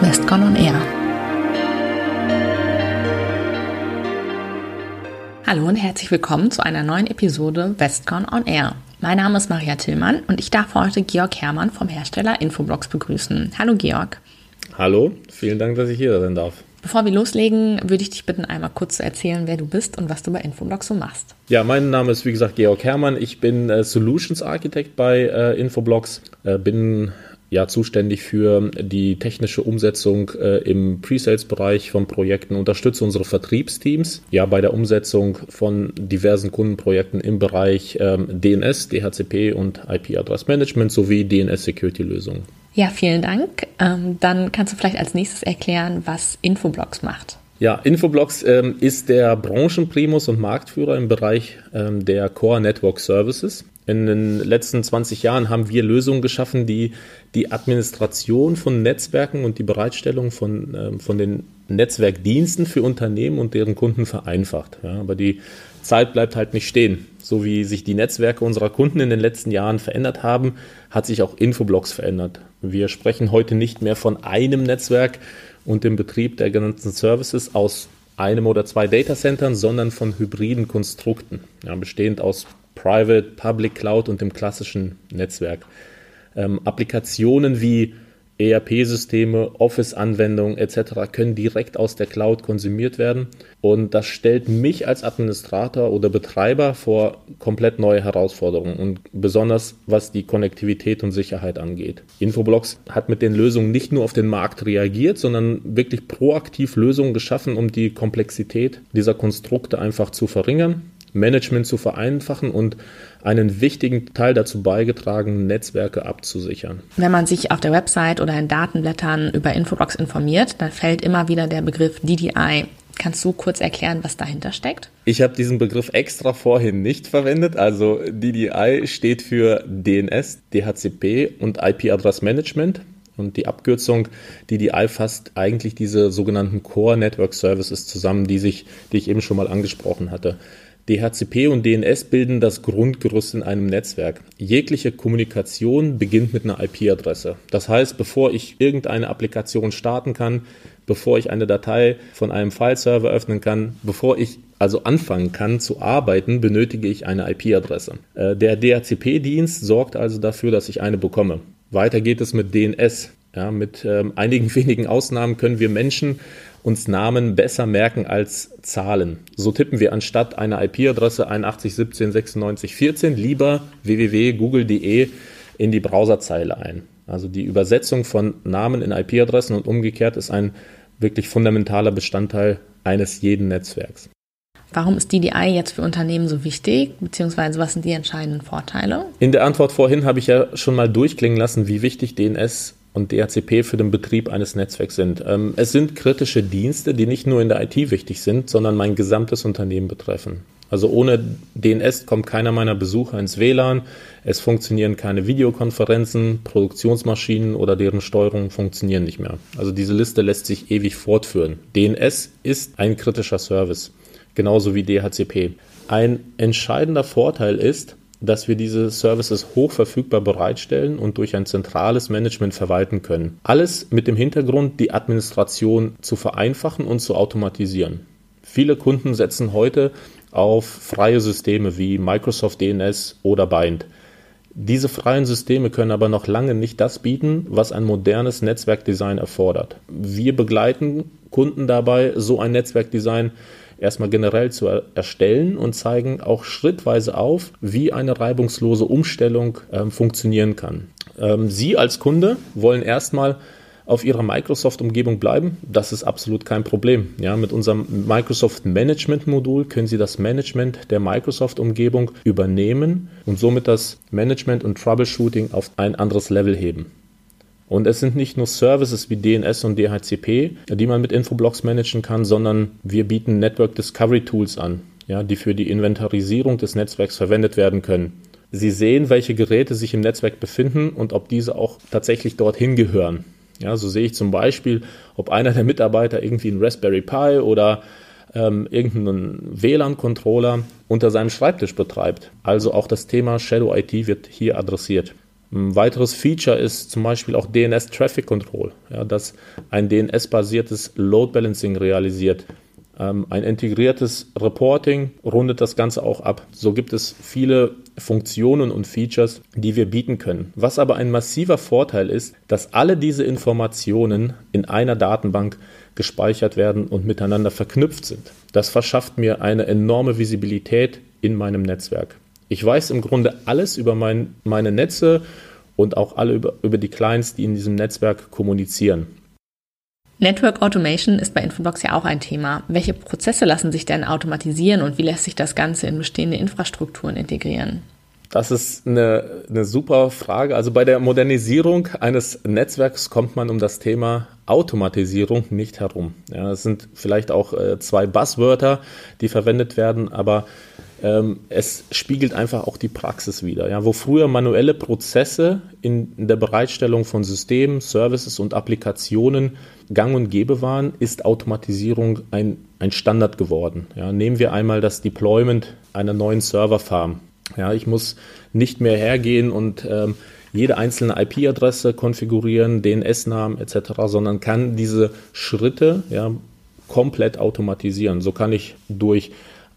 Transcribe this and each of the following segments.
Westcon on Air. Hallo und herzlich willkommen zu einer neuen Episode Westcon on Air. Mein Name ist Maria Tillmann und ich darf heute Georg Hermann vom Hersteller Infoblox begrüßen. Hallo Georg. Hallo, vielen Dank, dass ich hier sein darf. Bevor wir loslegen, würde ich dich bitten, einmal kurz zu erzählen, wer du bist und was du bei Infoblox so machst. Ja, mein Name ist wie gesagt Georg Hermann. Ich bin äh, Solutions Architect bei äh, Infoblox, äh, bin ja zuständig für die technische Umsetzung äh, im Pre-Sales-Bereich von Projekten, unterstütze unsere Vertriebsteams ja bei der Umsetzung von diversen Kundenprojekten im Bereich ähm, DNS, DHCP und IP-Adress-Management sowie DNS-Security-Lösungen. Ja, vielen Dank. Ähm, dann kannst du vielleicht als nächstes erklären, was Infoblox macht. Ja, Infoblox ähm, ist der Branchenprimus und Marktführer im Bereich ähm, der Core Network Services. In den letzten 20 Jahren haben wir Lösungen geschaffen, die die Administration von Netzwerken und die Bereitstellung von, ähm, von den Netzwerkdiensten für Unternehmen und deren Kunden vereinfacht. Ja, aber die Zeit bleibt halt nicht stehen. So wie sich die Netzwerke unserer Kunden in den letzten Jahren verändert haben, hat sich auch Infoblox verändert. Wir sprechen heute nicht mehr von einem Netzwerk und dem Betrieb der genannten Services aus einem oder zwei Datacentern, sondern von hybriden Konstrukten, ja, bestehend aus Private, Public Cloud und dem klassischen Netzwerk. Ähm, Applikationen wie ERP-Systeme, Office-Anwendungen etc. können direkt aus der Cloud konsumiert werden. Und das stellt mich als Administrator oder Betreiber vor komplett neue Herausforderungen und besonders was die Konnektivität und Sicherheit angeht. Infoblox hat mit den Lösungen nicht nur auf den Markt reagiert, sondern wirklich proaktiv Lösungen geschaffen, um die Komplexität dieser Konstrukte einfach zu verringern Management zu vereinfachen und einen wichtigen Teil dazu beigetragen, Netzwerke abzusichern. Wenn man sich auf der Website oder in Datenblättern über Infoblox informiert, dann fällt immer wieder der Begriff DDI. Kannst du kurz erklären, was dahinter steckt? Ich habe diesen Begriff extra vorhin nicht verwendet. Also DDI steht für DNS, DHCP und IP-Adress-Management. Und die Abkürzung DDI fasst eigentlich diese sogenannten Core Network Services zusammen, die, sich, die ich eben schon mal angesprochen hatte. DHCP und DNS bilden das Grundgerüst in einem Netzwerk. Jegliche Kommunikation beginnt mit einer IP-Adresse. Das heißt, bevor ich irgendeine Applikation starten kann, bevor ich eine Datei von einem File-Server öffnen kann, bevor ich also anfangen kann zu arbeiten, benötige ich eine IP-Adresse. Äh, der DHCP-Dienst sorgt also dafür, dass ich eine bekomme. Weiter geht es mit DNS. Ja, mit ähm, einigen wenigen Ausnahmen können wir Menschen uns Namen besser merken als Zahlen. So tippen wir anstatt einer IP-Adresse 81179614 lieber www.google.de in die Browserzeile ein. Also die Übersetzung von Namen in IP-Adressen und umgekehrt ist ein wirklich fundamentaler Bestandteil eines jeden Netzwerks. Warum ist DDI jetzt für Unternehmen so wichtig, beziehungsweise was sind die entscheidenden Vorteile? In der Antwort vorhin habe ich ja schon mal durchklingen lassen, wie wichtig DNS und DHCP für den Betrieb eines Netzwerks sind. Ähm, es sind kritische Dienste, die nicht nur in der IT wichtig sind, sondern mein gesamtes Unternehmen betreffen. Also ohne DNS kommt keiner meiner Besucher ins WLAN, es funktionieren keine Videokonferenzen, Produktionsmaschinen oder deren Steuerung funktionieren nicht mehr. Also diese Liste lässt sich ewig fortführen. DNS ist ein kritischer Service, genauso wie DHCP. Ein entscheidender Vorteil ist, dass wir diese Services hochverfügbar bereitstellen und durch ein zentrales Management verwalten können. Alles mit dem Hintergrund, die Administration zu vereinfachen und zu automatisieren. Viele Kunden setzen heute auf freie Systeme wie Microsoft DNS oder Bind. Diese freien Systeme können aber noch lange nicht das bieten, was ein modernes Netzwerkdesign erfordert. Wir begleiten Kunden dabei, so ein Netzwerkdesign erstmal generell zu erstellen und zeigen auch schrittweise auf, wie eine reibungslose Umstellung ähm, funktionieren kann. Ähm, Sie als Kunde wollen erstmal auf Ihrer Microsoft-Umgebung bleiben, das ist absolut kein Problem. Ja, mit unserem Microsoft Management-Modul können Sie das Management der Microsoft-Umgebung übernehmen und somit das Management und Troubleshooting auf ein anderes Level heben. Und es sind nicht nur Services wie DNS und DHCP, die man mit Infoblocks managen kann, sondern wir bieten Network Discovery Tools an, ja, die für die Inventarisierung des Netzwerks verwendet werden können. Sie sehen, welche Geräte sich im Netzwerk befinden und ob diese auch tatsächlich dorthin gehören. Ja, so sehe ich zum Beispiel, ob einer der Mitarbeiter irgendwie einen Raspberry Pi oder ähm, irgendeinen WLAN-Controller unter seinem Schreibtisch betreibt. Also auch das Thema Shadow IT wird hier adressiert. Ein weiteres Feature ist zum Beispiel auch DNS Traffic Control, ja, das ein DNS-basiertes Load Balancing realisiert. Ähm, ein integriertes Reporting rundet das Ganze auch ab. So gibt es viele Funktionen und Features, die wir bieten können. Was aber ein massiver Vorteil ist, dass alle diese Informationen in einer Datenbank gespeichert werden und miteinander verknüpft sind. Das verschafft mir eine enorme Visibilität in meinem Netzwerk. Ich weiß im Grunde alles über mein, meine Netze und auch alle über, über die Clients, die in diesem Netzwerk kommunizieren. Network Automation ist bei Infoblox ja auch ein Thema. Welche Prozesse lassen sich denn automatisieren und wie lässt sich das Ganze in bestehende Infrastrukturen integrieren? Das ist eine, eine super Frage. Also bei der Modernisierung eines Netzwerks kommt man um das Thema Automatisierung nicht herum. Ja, es sind vielleicht auch äh, zwei Buzzwörter, die verwendet werden, aber ähm, es spiegelt einfach auch die Praxis wider. Ja, wo früher manuelle Prozesse in, in der Bereitstellung von Systemen, Services und Applikationen gang und gäbe waren, ist Automatisierung ein, ein Standard geworden. Ja, nehmen wir einmal das Deployment einer neuen Serverfarm. Ja, ich muss nicht mehr hergehen und ähm, jede einzelne IP-Adresse konfigurieren, DNS-Namen etc., sondern kann diese Schritte ja, komplett automatisieren. So kann ich durch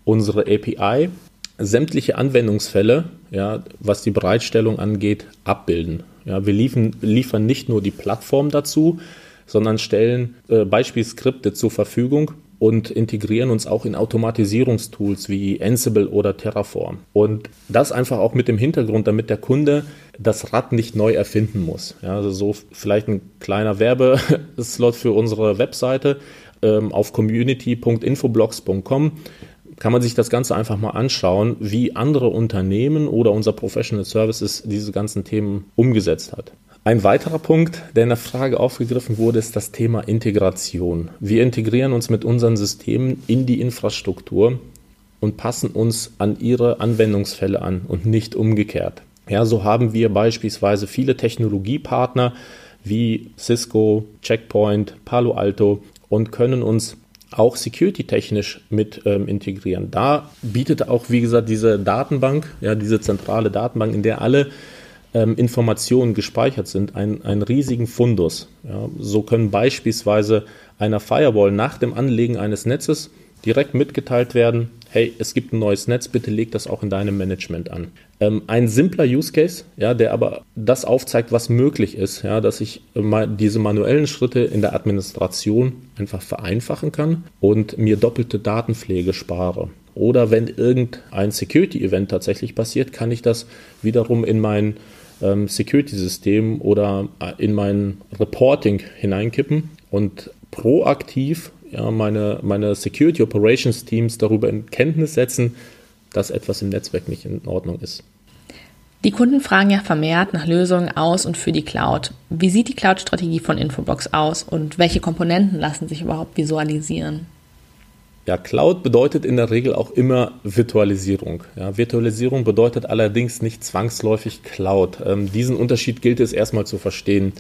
unsere API sämtliche Anwendungsfälle, ja, was die Bereitstellung angeht, abbilden. Ja, wir liefern, liefern nicht nur die Plattform dazu, sondern stellen äh, Beispielskripte zur Verfügung und integrieren uns auch in Automatisierungstools wie Ansible oder Terraform. Und das einfach auch mit dem Hintergrund, damit der Kunde das Rad nicht neu erfinden muss. Ja, also so vielleicht ein kleiner Werbeslot für unsere Webseite ähm, auf community.infoblogs.com kann man sich das Ganze einfach mal anschauen, wie andere Unternehmen oder unser Professional Services diese ganzen Themen umgesetzt hat. Ein weiterer Punkt, der in der Frage aufgegriffen wurde, ist das Thema Integration. Wir integrieren uns mit unseren Systemen in die Infrastruktur und passen uns an ihre Anwendungsfälle an und nicht umgekehrt. Ja, so haben wir beispielsweise viele Technologiepartner wie Cisco, Checkpoint, Palo Alto und können uns auch security-technisch mit ähm, integrieren. Da bietet auch, wie gesagt, diese Datenbank, ja, diese zentrale Datenbank, in der alle ähm, Informationen gespeichert sind, einen, riesigen Fundus. Ja. So können beispielsweise einer Firewall nach dem Anlegen eines Netzes direkt mitgeteilt werden, hey, es gibt ein neues Netz, bitte leg das auch in deinem Management an. Ähm, ein simpler Use Case, ja, der aber das aufzeigt, was möglich ist, ja, dass ich mal diese manuellen Schritte in der Administration einfach vereinfachen kann und mir doppelte Datenpflege spare. Oder wenn irgendein Security-Event tatsächlich passiert, kann ich das wiederum in mein ähm, Security-System oder äh, in mein Reporting hineinkippen und proaktiv ja, meine, meine Security Operations Teams darüber in Kenntnis setzen, dass etwas im Netzwerk nicht in Ordnung ist. Die Kunden fragen ja vermehrt nach Lösungen aus und für die Cloud. Wie sieht die Cloud-Strategie von Infobox aus und welche Komponenten lassen sich überhaupt visualisieren? Ja, Cloud bedeutet in der Regel auch immer Virtualisierung. Ja, Virtualisierung bedeutet allerdings nicht zwangsläufig Cloud. Ähm, diesen Unterschied gilt es erstmal zu verstehen.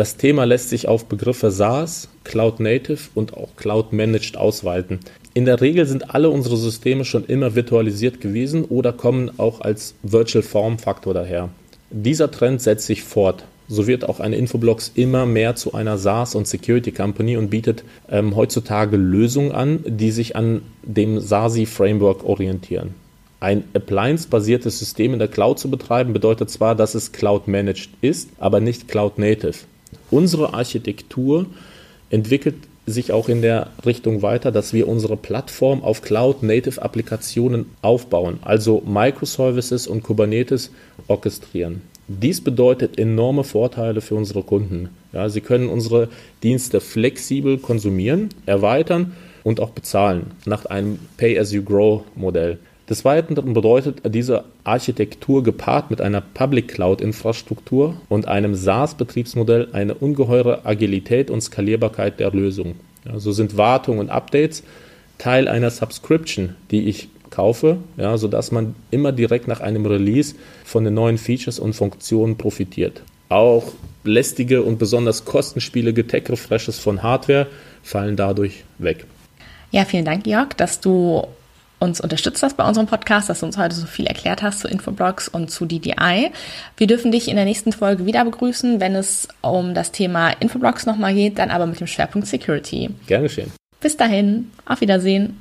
Das Thema lässt sich auf Begriffe SaaS, Cloud Native und auch Cloud Managed ausweiten. In der Regel sind alle unsere Systeme schon immer virtualisiert gewesen oder kommen auch als Virtual Form Faktor daher. Dieser Trend setzt sich fort. So wird auch eine Infoblox immer mehr zu einer SaaS und Security Company und bietet ähm, heutzutage Lösungen an, die sich an dem SASI Framework orientieren. Ein Appliance-basiertes System in der Cloud zu betreiben bedeutet zwar, dass es Cloud-managed ist, aber nicht Cloud-native. Unsere Architektur entwickelt sich auch in der Richtung weiter, dass wir unsere Plattform auf Cloud-Native-Applikationen aufbauen, also Microservices und Kubernetes orchestrieren. Dies bedeutet enorme Vorteile für unsere Kunden. Ja, sie können unsere Dienste flexibel konsumieren, erweitern und auch bezahlen nach einem Pay-as-you-grow-Modell. Des Weiteren bedeutet diese Architektur gepaart mit einer Public Cloud-Infrastruktur und einem SaaS-Betriebsmodell eine ungeheure Agilität und Skalierbarkeit der Lösung. Ja, so sind Wartung und Updates Teil einer Subscription, die ich kaufe, ja, sodass man immer direkt nach einem Release von den neuen Features und Funktionen profitiert. Auch lästige und besonders kostenspielige Tech-Refreshes von Hardware fallen dadurch weg. Ja, vielen Dank, Jörg, dass du uns unterstützt hast bei unserem Podcast, dass du uns heute so viel erklärt hast zu Infoblogs und zu DDI. Wir dürfen dich in der nächsten Folge wieder begrüßen, wenn es um das Thema Infoblogs nochmal geht, dann aber mit dem Schwerpunkt Security. Gern geschehen. Bis dahin, auf Wiedersehen.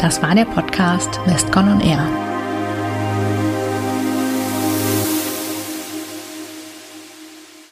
Das war der Podcast Westcon on Air.